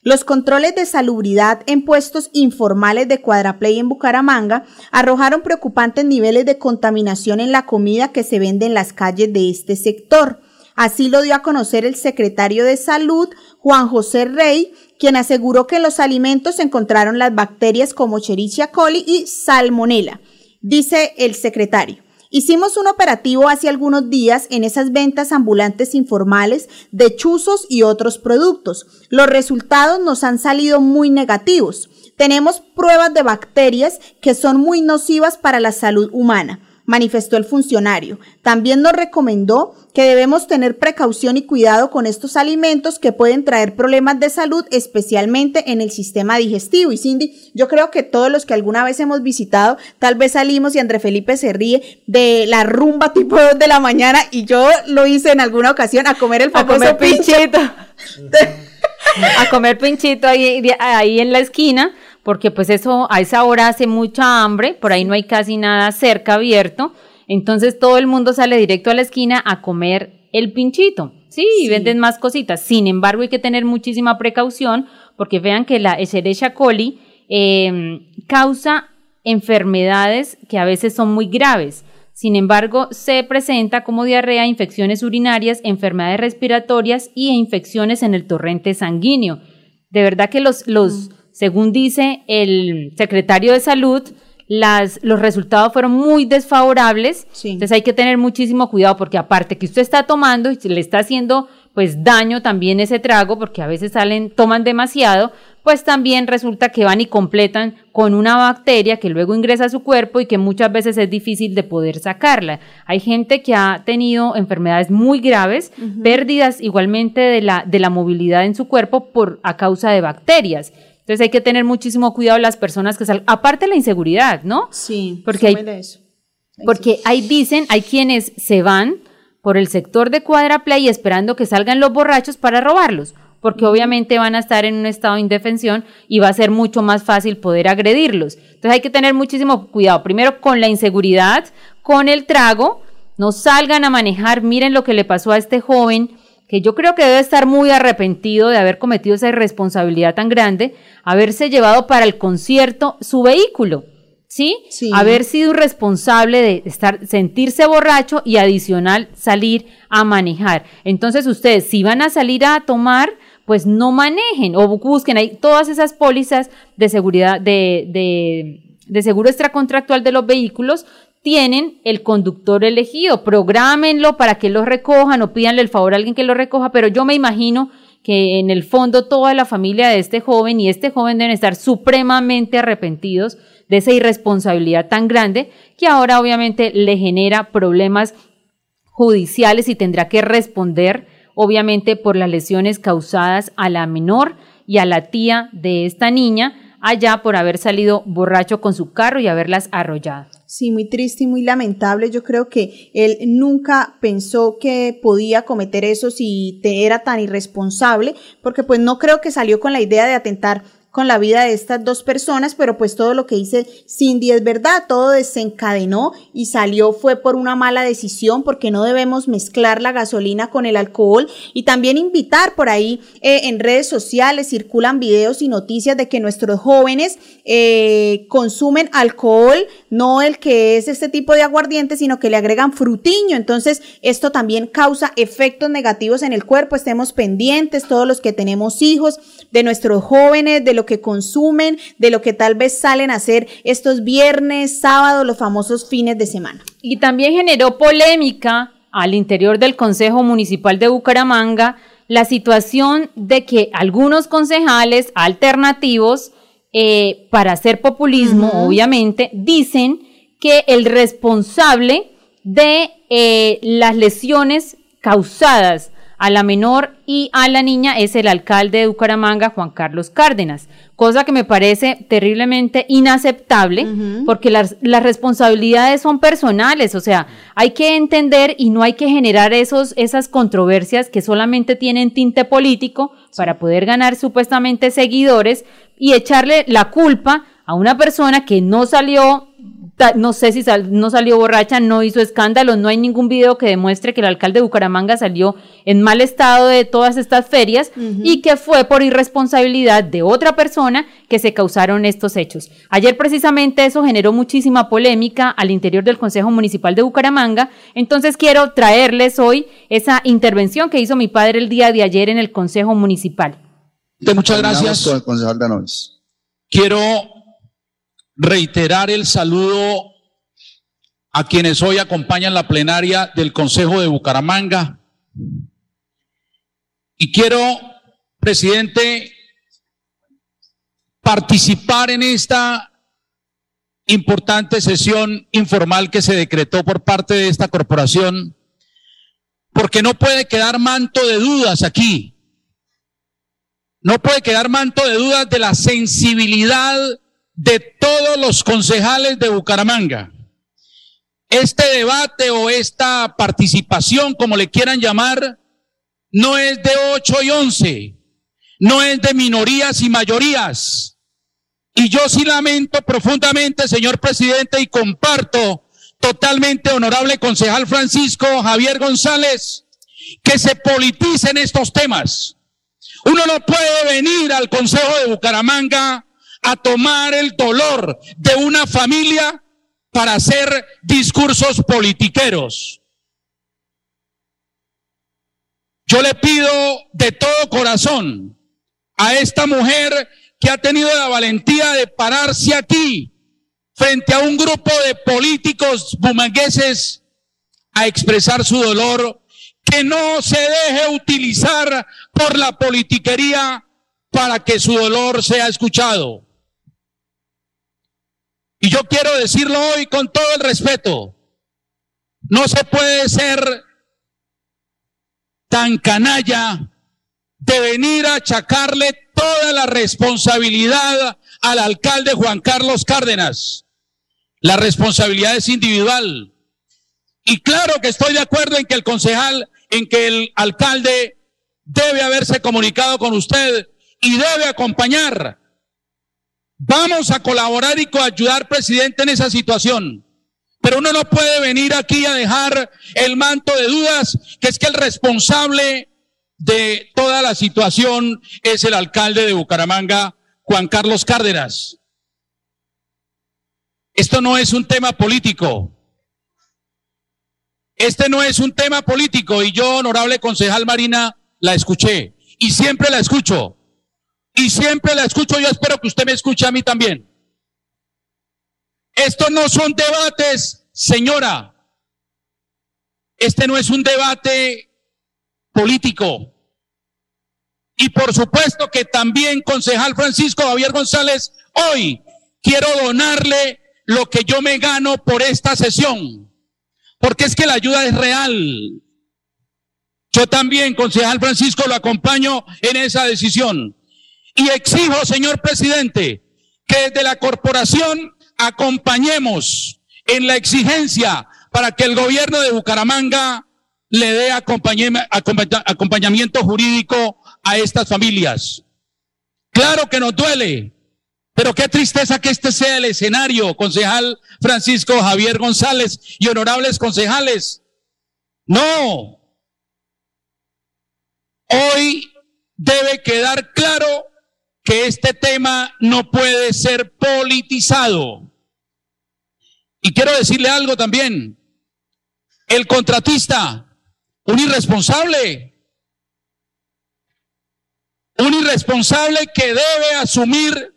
los controles de salubridad en puestos informales de Cuadraplay en Bucaramanga arrojaron preocupantes niveles de contaminación en la comida que se vende en las calles de este sector. Así lo dio a conocer el secretario de Salud, Juan José Rey, quien aseguró que en los alimentos se encontraron las bacterias como Cherichia coli y Salmonella. Dice el secretario. Hicimos un operativo hace algunos días en esas ventas ambulantes informales de chuzos y otros productos. Los resultados nos han salido muy negativos. Tenemos pruebas de bacterias que son muy nocivas para la salud humana manifestó el funcionario. También nos recomendó que debemos tener precaución y cuidado con estos alimentos que pueden traer problemas de salud, especialmente en el sistema digestivo. Y Cindy, yo creo que todos los que alguna vez hemos visitado, tal vez salimos y André Felipe se ríe de la rumba tipo 2 de la mañana y yo lo hice en alguna ocasión a comer el famoso pinchito. a comer pinchito ahí, ahí en la esquina porque pues eso a esa hora hace mucha hambre, por ahí no hay casi nada cerca abierto, entonces todo el mundo sale directo a la esquina a comer el pinchito. Sí, y venden más cositas. Sin embargo, hay que tener muchísima precaución porque vean que la Escherichia coli em, causa enfermedades que a veces son muy graves. Sin embargo, se presenta como diarrea, infecciones urinarias, enfermedades respiratorias y infecciones en el torrente sanguíneo. De verdad que los, los, mm. Según dice el secretario de Salud, las, los resultados fueron muy desfavorables. Entonces hay que tener muchísimo cuidado porque aparte que usted está tomando y le está haciendo pues daño también ese trago, porque a veces salen, toman demasiado, pues también resulta que van y completan con una bacteria que luego ingresa a su cuerpo y que muchas veces es difícil de poder sacarla. Hay gente que ha tenido enfermedades muy graves, pérdidas igualmente de la, de la movilidad en su cuerpo por, a causa de bacterias. Entonces hay que tener muchísimo cuidado las personas que salen, aparte de la inseguridad, ¿no? Sí, porque hay, eso. porque ahí dicen, hay quienes se van por el sector de Cuadraplay esperando que salgan los borrachos para robarlos porque obviamente van a estar en un estado de indefensión y va a ser mucho más fácil poder agredirlos. Entonces hay que tener muchísimo cuidado, primero con la inseguridad, con el trago, no salgan a manejar, miren lo que le pasó a este joven, que yo creo que debe estar muy arrepentido de haber cometido esa irresponsabilidad tan grande, haberse llevado para el concierto su vehículo. ¿Sí? Sí. Haber sido responsable de estar, sentirse borracho y adicional salir a manejar. Entonces ustedes, si van a salir a tomar, pues no manejen o busquen ahí todas esas pólizas de seguridad, de, de, de seguro extracontractual de los vehículos, tienen el conductor elegido, prográmenlo para que lo recojan o pídanle el favor a alguien que lo recoja, pero yo me imagino que en el fondo toda la familia de este joven y este joven deben estar supremamente arrepentidos de esa irresponsabilidad tan grande que ahora obviamente le genera problemas judiciales y tendrá que responder obviamente por las lesiones causadas a la menor y a la tía de esta niña allá por haber salido borracho con su carro y haberlas arrollado. Sí, muy triste y muy lamentable. Yo creo que él nunca pensó que podía cometer eso si te era tan irresponsable, porque pues no creo que salió con la idea de atentar con la vida de estas dos personas, pero pues todo lo que dice Cindy es verdad, todo desencadenó y salió fue por una mala decisión porque no debemos mezclar la gasolina con el alcohol y también invitar por ahí eh, en redes sociales circulan videos y noticias de que nuestros jóvenes eh, consumen alcohol, no el que es este tipo de aguardiente, sino que le agregan frutiño, entonces esto también causa efectos negativos en el cuerpo, estemos pendientes todos los que tenemos hijos de nuestros jóvenes, de los que consumen, de lo que tal vez salen a hacer estos viernes, sábados, los famosos fines de semana. Y también generó polémica al interior del Consejo Municipal de Bucaramanga la situación de que algunos concejales alternativos, eh, para hacer populismo, obviamente, dicen que el responsable de eh, las lesiones causadas a la menor y a la niña es el alcalde de Bucaramanga, Juan Carlos Cárdenas, cosa que me parece terriblemente inaceptable porque las, las, responsabilidades son personales, o sea, hay que entender y no hay que generar esos, esas controversias que solamente tienen tinte político para poder ganar supuestamente seguidores y echarle la culpa a una persona que no salió no sé si no salió borracha, no hizo escándalo, no hay ningún video que demuestre que el alcalde de Bucaramanga salió en mal estado de todas estas ferias y que fue por irresponsabilidad de otra persona que se causaron estos hechos. Ayer precisamente eso generó muchísima polémica al interior del Consejo Municipal de Bucaramanga, entonces quiero traerles hoy esa intervención que hizo mi padre el día de ayer en el Consejo Municipal. Muchas gracias. Quiero reiterar el saludo a quienes hoy acompañan la plenaria del Consejo de Bucaramanga. Y quiero, presidente, participar en esta importante sesión informal que se decretó por parte de esta corporación, porque no puede quedar manto de dudas aquí. No puede quedar manto de dudas de la sensibilidad de todos los concejales de Bucaramanga. Este debate o esta participación, como le quieran llamar, no es de 8 y 11, no es de minorías y mayorías. Y yo sí lamento profundamente, señor presidente, y comparto totalmente, honorable concejal Francisco Javier González, que se politicen estos temas. Uno no puede venir al Consejo de Bucaramanga a tomar el dolor de una familia para hacer discursos politiqueros. Yo le pido de todo corazón a esta mujer que ha tenido la valentía de pararse aquí frente a un grupo de políticos bumangueses a expresar su dolor, que no se deje utilizar por la politiquería para que su dolor sea escuchado. Y yo quiero decirlo hoy con todo el respeto. No se puede ser tan canalla de venir a achacarle toda la responsabilidad al alcalde Juan Carlos Cárdenas. La responsabilidad es individual. Y claro que estoy de acuerdo en que el concejal, en que el alcalde debe haberse comunicado con usted y debe acompañar. Vamos a colaborar y coayudar, presidente, en esa situación. Pero uno no puede venir aquí a dejar el manto de dudas, que es que el responsable de toda la situación es el alcalde de Bucaramanga, Juan Carlos Cárdenas. Esto no es un tema político. Este no es un tema político y yo, honorable concejal Marina, la escuché y siempre la escucho. Y siempre la escucho, yo espero que usted me escuche a mí también. Estos no son debates, señora. Este no es un debate político. Y por supuesto que también, concejal Francisco Javier González, hoy quiero donarle lo que yo me gano por esta sesión. Porque es que la ayuda es real. Yo también, concejal Francisco, lo acompaño en esa decisión. Y exijo, señor presidente, que desde la corporación acompañemos en la exigencia para que el gobierno de Bucaramanga le dé acompañamiento jurídico a estas familias. Claro que nos duele, pero qué tristeza que este sea el escenario, concejal Francisco Javier González y honorables concejales. No. Hoy debe quedar claro que este tema no puede ser politizado. Y quiero decirle algo también. El contratista, un irresponsable, un irresponsable que debe asumir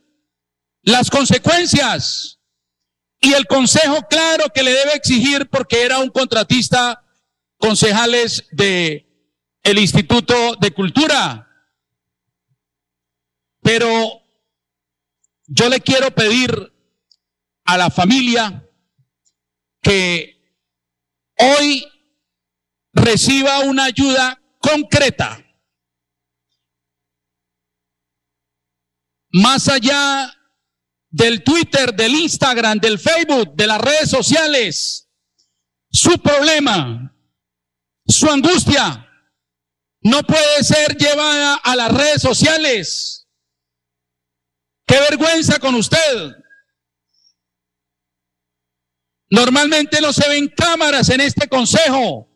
las consecuencias. Y el consejo, claro, que le debe exigir porque era un contratista, concejales de el Instituto de Cultura. Pero yo le quiero pedir a la familia que hoy reciba una ayuda concreta más allá del Twitter, del Instagram, del Facebook, de las redes sociales, su problema, su angustia, no puede ser llevada a las redes sociales. Qué vergüenza con usted. Normalmente no se ven cámaras en este consejo,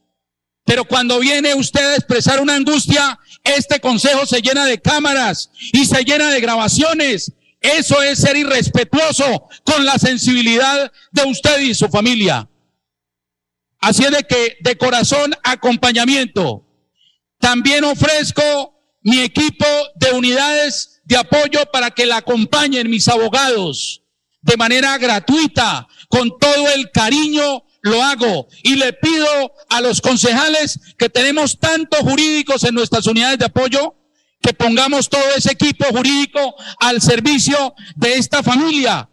pero cuando viene usted a expresar una angustia, este consejo se llena de cámaras y se llena de grabaciones. Eso es ser irrespetuoso con la sensibilidad de usted y su familia. Así es de que de corazón acompañamiento. También ofrezco mi equipo de unidades de apoyo para que la acompañen mis abogados de manera gratuita, con todo el cariño lo hago y le pido a los concejales que tenemos tantos jurídicos en nuestras unidades de apoyo que pongamos todo ese equipo jurídico al servicio de esta familia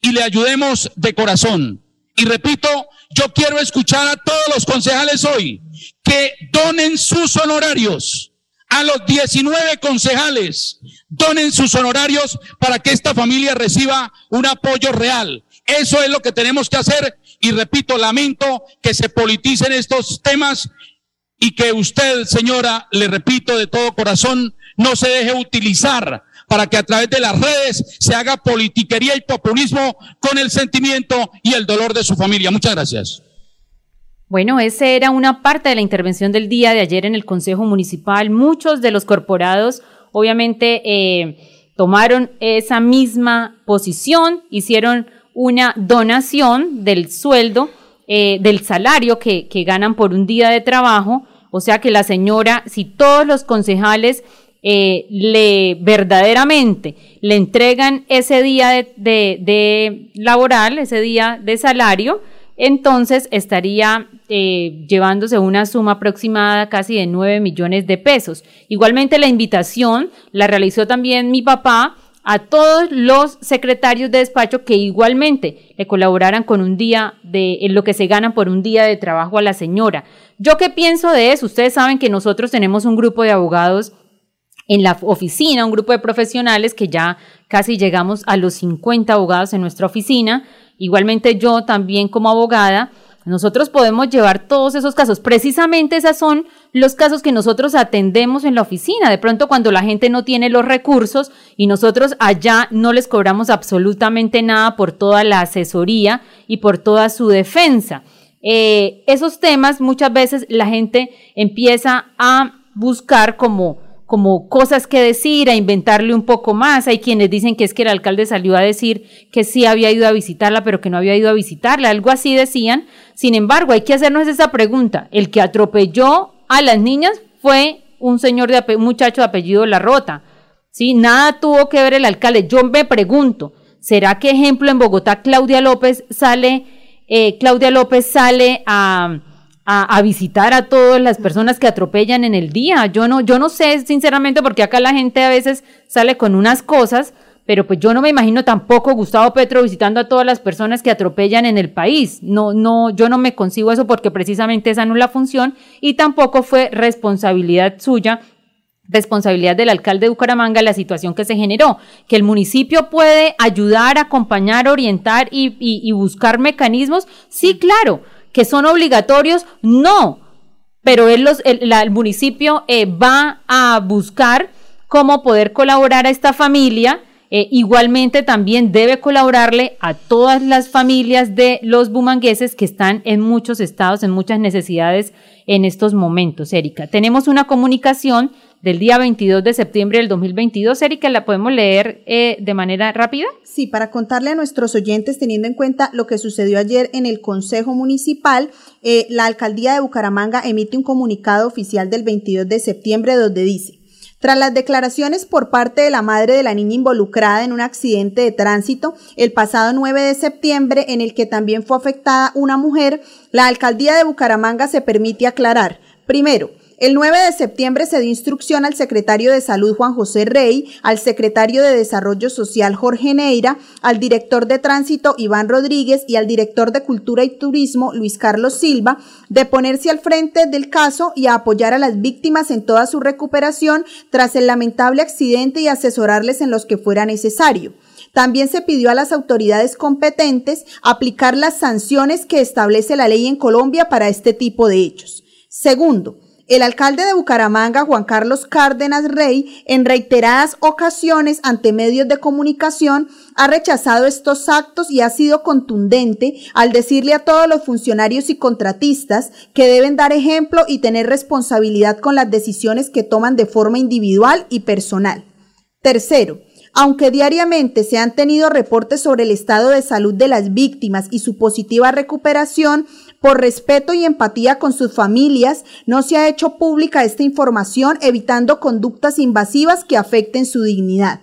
y le ayudemos de corazón. Y repito, yo quiero escuchar a todos los concejales hoy que donen sus honorarios a los 19 concejales, donen sus honorarios para que esta familia reciba un apoyo real. Eso es lo que tenemos que hacer y repito, lamento que se politicen estos temas y que usted, señora, le repito de todo corazón, no se deje utilizar para que a través de las redes se haga politiquería y populismo con el sentimiento y el dolor de su familia. Muchas gracias. Bueno, esa era una parte de la intervención del día de ayer en el Consejo Municipal. Muchos de los corporados, obviamente, eh, tomaron esa misma posición, hicieron una donación del sueldo, eh, del salario que, ganan por un día de trabajo. O sea que la señora, si todos los concejales eh, le verdaderamente le entregan ese día de, laboral, ese día de salario, entonces estaría eh, llevándose una suma aproximada casi de 9 millones de pesos. Igualmente la invitación la realizó también mi papá a todos los secretarios de despacho que igualmente le colaboraran con un día de en lo que se ganan por un día de trabajo a la señora. ¿Yo qué pienso de eso? Ustedes saben que nosotros tenemos un grupo de abogados en la oficina, un grupo de profesionales que ya casi llegamos a los 50 abogados en nuestra oficina Igualmente yo también como abogada, nosotros podemos llevar todos esos casos. Precisamente esos son los casos que nosotros atendemos en la oficina. De pronto cuando la gente no tiene los recursos y nosotros allá no les cobramos absolutamente nada por toda la asesoría y por toda su defensa. Eh, esos temas muchas veces la gente empieza a buscar como como cosas que decir, a inventarle un poco más. Hay quienes dicen que es que el alcalde salió a decir que sí había ido a visitarla, pero que no había ido a visitarla. Algo así decían. Sin embargo, hay que hacernos esa pregunta. El que atropelló a las niñas fue un señor de un muchacho de apellido La Rota. ¿Sí? Nada tuvo que ver el alcalde. Yo me pregunto, ¿será que ejemplo en Bogotá Claudia López sale, eh, Claudia López sale a a, visitar a todas las personas que atropellan en el día. Yo no, yo no sé, sinceramente, porque acá la gente a veces sale con unas cosas, pero pues yo no me imagino tampoco Gustavo Petro visitando a todas las personas que atropellan en el país. No, no, yo no me consigo eso porque precisamente esa no es la función y tampoco fue responsabilidad suya responsabilidad del alcalde de Bucaramanga la situación que se generó, que el municipio puede ayudar, acompañar, orientar y, y buscar mecanismos, sí, claro, que son obligatorios, no, pero el, municipio eh, va a buscar cómo poder colaborar a esta familia. Eh, igualmente también debe colaborarle a todas las familias de los bumangueses que están en muchos estados, en muchas necesidades en estos momentos, Erika. Tenemos una comunicación del día 22 de septiembre del 2022. Erika, ¿la podemos leer eh, de manera rápida? Sí, para contarle a nuestros oyentes, teniendo en cuenta lo que sucedió ayer en el Consejo Municipal, eh, la Alcaldía de Bucaramanga emite un comunicado oficial del 22 de septiembre donde dice, tras las declaraciones por parte de la madre de la niña involucrada en un accidente de tránsito el pasado 9 de septiembre en el que también fue afectada una mujer, la alcaldía de Bucaramanga se permite aclarar, primero, el 9 de septiembre se dio instrucción al secretario de Salud Juan José Rey, al secretario de Desarrollo Social Jorge Neira, al director de Tránsito Iván Rodríguez y al director de Cultura y Turismo Luis Carlos Silva de ponerse al frente del caso y a apoyar a las víctimas en toda su recuperación tras el lamentable accidente y asesorarles en los que fuera necesario. También se pidió a las autoridades competentes aplicar las sanciones que establece la ley en Colombia para este tipo de hechos. Segundo, el alcalde de Bucaramanga, Juan Carlos Cárdenas Rey, en reiteradas ocasiones ante medios de comunicación, ha rechazado estos actos y ha sido contundente al decirle a todos los funcionarios y contratistas que deben dar ejemplo y tener responsabilidad con las decisiones que toman de forma individual y personal. Tercero, aunque diariamente se han tenido reportes sobre el estado de salud de las víctimas y su positiva recuperación, por respeto y empatía con sus familias, no se ha hecho pública esta información evitando conductas invasivas que afecten su dignidad.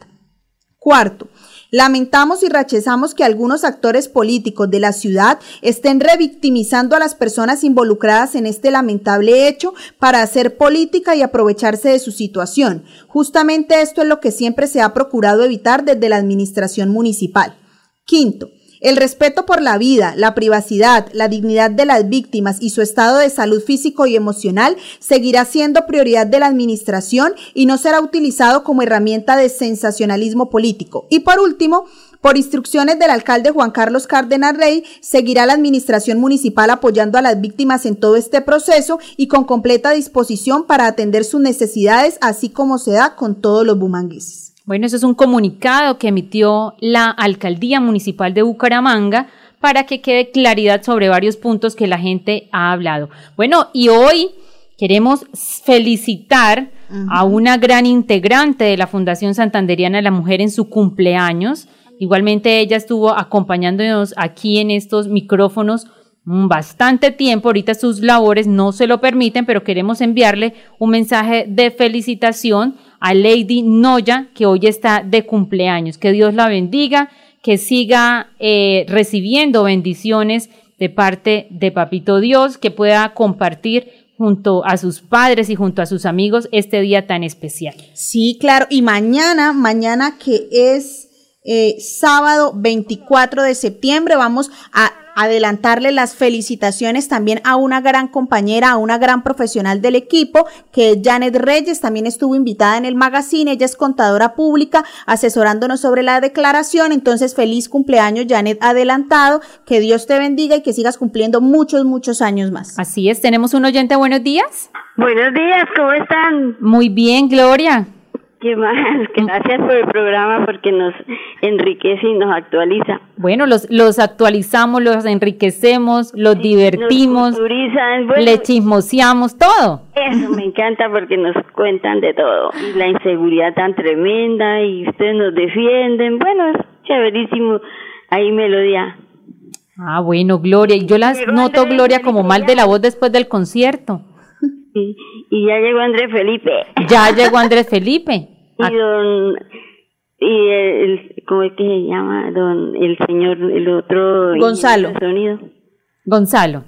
Cuarto, Lamentamos y rechazamos que algunos actores políticos de la ciudad estén revictimizando a las personas involucradas en este lamentable hecho para hacer política y aprovecharse de su situación. Justamente esto es lo que siempre se ha procurado evitar desde la administración municipal. Quinto, el respeto por la vida, la privacidad, la dignidad de las víctimas y su estado de salud físico y emocional seguirá siendo prioridad de la Administración y no será utilizado como herramienta de sensacionalismo político. Y por último, por instrucciones del alcalde Juan Carlos Cárdenas Rey, seguirá la administración municipal apoyando a las víctimas en todo este proceso y con completa disposición para atender sus necesidades, así como se da con todos los bumangueses. Bueno, eso es un comunicado que emitió la Alcaldía Municipal de Bucaramanga para que quede claridad sobre varios puntos que la gente ha hablado. Bueno, y hoy queremos felicitar a una gran integrante de la Fundación Santanderiana de la Mujer en su cumpleaños. Igualmente ella estuvo acompañándonos aquí en estos micrófonos bastante tiempo, ahorita sus labores no se lo permiten, pero queremos enviarle un mensaje de felicitación a Lady Noya, que hoy está de cumpleaños. Que Dios la bendiga, que siga eh, recibiendo bendiciones de parte de Papito Dios, que pueda compartir junto a sus padres y junto a sus amigos este día tan especial. Sí, claro. Y mañana, mañana que es eh, sábado 24 de septiembre, vamos a adelantarle las felicitaciones también a una gran compañera, a una gran profesional del equipo, que es Janet Reyes, también estuvo invitada en el magazine, ella es contadora pública, asesorándonos sobre la declaración, entonces feliz cumpleaños Janet adelantado, que Dios te bendiga y que sigas cumpliendo muchos, muchos años más. Así es, tenemos un oyente, buenos días. Buenos días, ¿cómo están? Muy bien, Gloria. ¿Qué más? Gracias por el programa porque nos enriquece y nos actualiza. Bueno, los, los actualizamos, los enriquecemos, los divertimos, le chismoseamos, todo. Eso me encanta porque nos cuentan de todo. Y la inseguridad tan tremenda y ustedes nos defienden. Bueno, es chéverísimo. Ahí melodía. Ah, bueno, Gloria. Y yo las noto, Gloria, como mal de la voz después del concierto. Sí. Y ya llegó Andrés Felipe. Ya llegó Andrés Felipe. Y don y el, ¿cómo es que se llama? Don el señor el otro Gonzalo. Sonido. Gonzalo.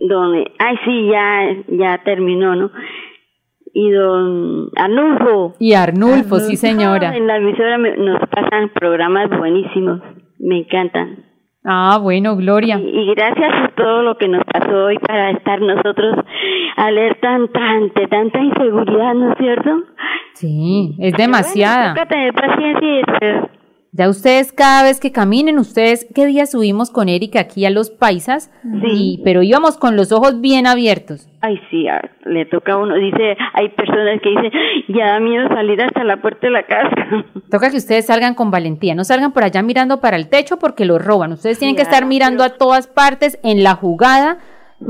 Don ay sí, ya ya terminó, ¿no? Y don Arnulfo. Y Arnulfo, sí señora. En la emisora nos pasan programas buenísimos, me encantan. Ah, bueno, Gloria. Y, gracias por todo lo que nos pasó hoy para estar nosotros alerta ante tanta inseguridad, ¿no es cierto? Sí, es demasiada. Bueno, tener paciencia y ya ustedes cada vez que caminen, ustedes, ¿qué día subimos con Erika aquí a los paisas? Sí. pero íbamos con los ojos bien abiertos. Ay, sí, le toca a uno. Dice, hay personas que dicen, ya da miedo salir hasta la puerta de la casa. Toca que ustedes salgan con valentía, no salgan por allá mirando para el techo porque lo roban. Ustedes tienen que estar mirando a todas partes en la jugada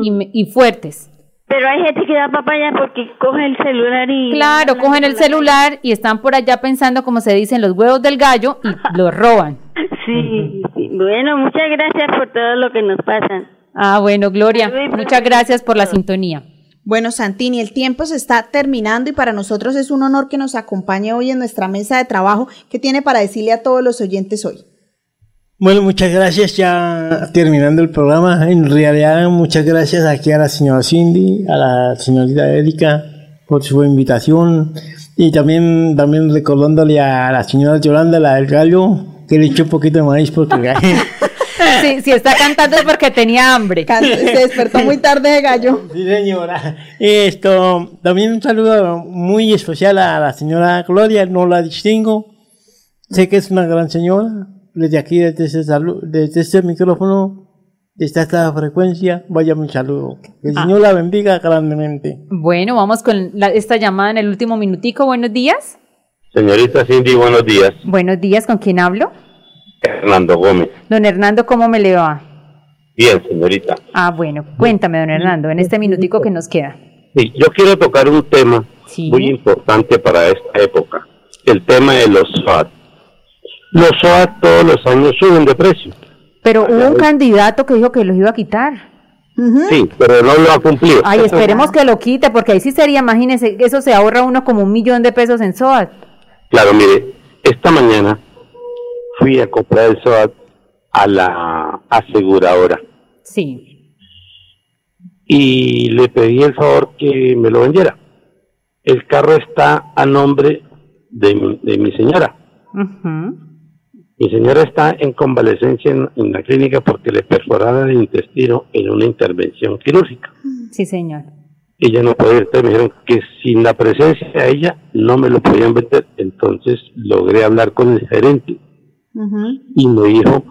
y, y fuertes. Pero hay gente que da papaya porque coge el celular y... Claro, cogen el celular y están por allá pensando, como se dicen, los huevos del gallo y los roban. Sí, bueno, muchas gracias por todo lo que nos pasa. Ah, bueno, Gloria, muchas gracias por la sintonía. Bueno, Santini, el tiempo se está terminando y para nosotros es un honor que nos acompañe hoy en nuestra mesa de trabajo. ¿Qué tiene para decirle a todos los oyentes hoy? Bueno, muchas gracias. Ya terminando el programa, en realidad muchas gracias aquí a la señora Cindy, a la señorita Erika por su invitación y también, también recordándole a la señora Yolanda, la del gallo, que le eché un poquito de maíz porque... Sí, si está cantando es porque tenía hambre. Se despertó muy tarde de gallo. Sí, señora. Esto, también un saludo muy especial a la señora Gloria, no la distingo. Sé que es una gran señora, desde aquí, desde este, desde este micrófono, desde esta frecuencia, vaya mi saludo. Que el ah. Señor la bendiga grandemente. Bueno, vamos con esta llamada en el último minutico. Buenos días. Señorita Cindy, buenos días. Buenos días, ¿con quién hablo? Hernando Gómez. Don Hernando, ¿cómo me le va? Bien, señorita. Ah, bueno, cuéntame, don Hernando, en este minutico que nos queda. Sí, yo quiero tocar un tema muy importante para esta época, el tema de los SWAT los SOAT todos los años suben de precio. Pero hubo un candidato que dijo que los iba a quitar. Sí, pero no lo ha cumplido. Ay, esperemos que lo quite, porque ahí sí sería, imagínese, eso se ahorra uno como un millón de pesos en SOAT. Claro, mire, esta mañana fui a comprar el SOAT a la aseguradora. Sí. Y le pedí el favor que me lo vendiera. El carro está a nombre de mi, de mi señora. Mi señora está en convalecencia en, la clínica porque le perforaron el intestino en una intervención quirúrgica. Sí, señor. Ella no puede ir, me dijeron que sin la presencia de ella no me lo podían vender. Entonces logré hablar con el gerente y me dijo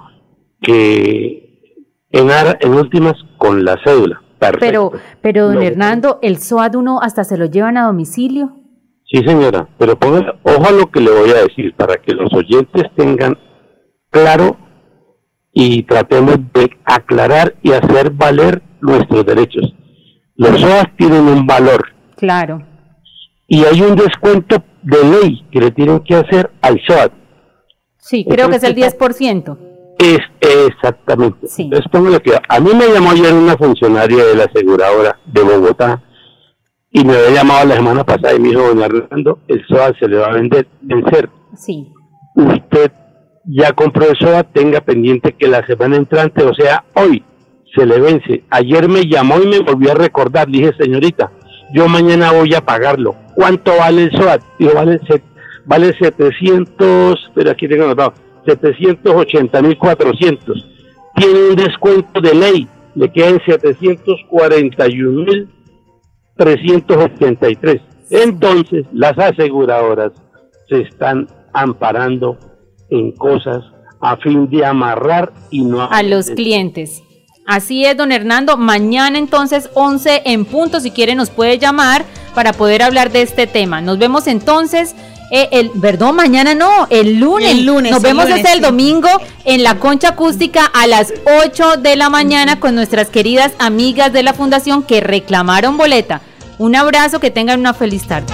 que en, en últimas con la cédula. Pero, pero don Hernando, el SOAD uno hasta se lo llevan a domicilio. Sí, señora, pero ponga ojo a lo que le voy a decir para que los oyentes tengan claro y tratemos de aclarar y hacer valer nuestros derechos. Los SOAS tienen un valor. Claro. Y hay un descuento de ley que le tienen que hacer al SOAT. Sí, creo que es el 10%. Es exactamente. Sí. Entonces, que a mí me llamó ayer una funcionaria de la aseguradora de Bogotá y me había llamado la semana pasada y me dijo, doña Arnando, el SOAT se le va a vender, vencer. Sí. Usted ya compró eso, tenga pendiente que la semana entrante, o sea, hoy, se le vence. Ayer me llamó y me volvió a recordar. Dije, señorita, yo mañana voy a pagarlo. ¿Cuánto vale el SOAT? Dijo, vale, vale 700, pero aquí tengo anotado, 780.400. Tiene un descuento de ley, le quedan 741.383. Entonces, las aseguradoras se están amparando en cosas a fin de amarrar y no a los clientes. Así es, don Hernando. Mañana entonces 11 en punto, si quiere nos puede llamar para poder hablar de este tema. Nos vemos entonces. Eh, el, perdón, mañana no, el lunes. El lunes Nos vemos desde el domingo en la concha acústica a las 8 de la mañana con nuestras queridas amigas de la fundación que reclamaron boleta. Un abrazo, que tengan una feliz tarde.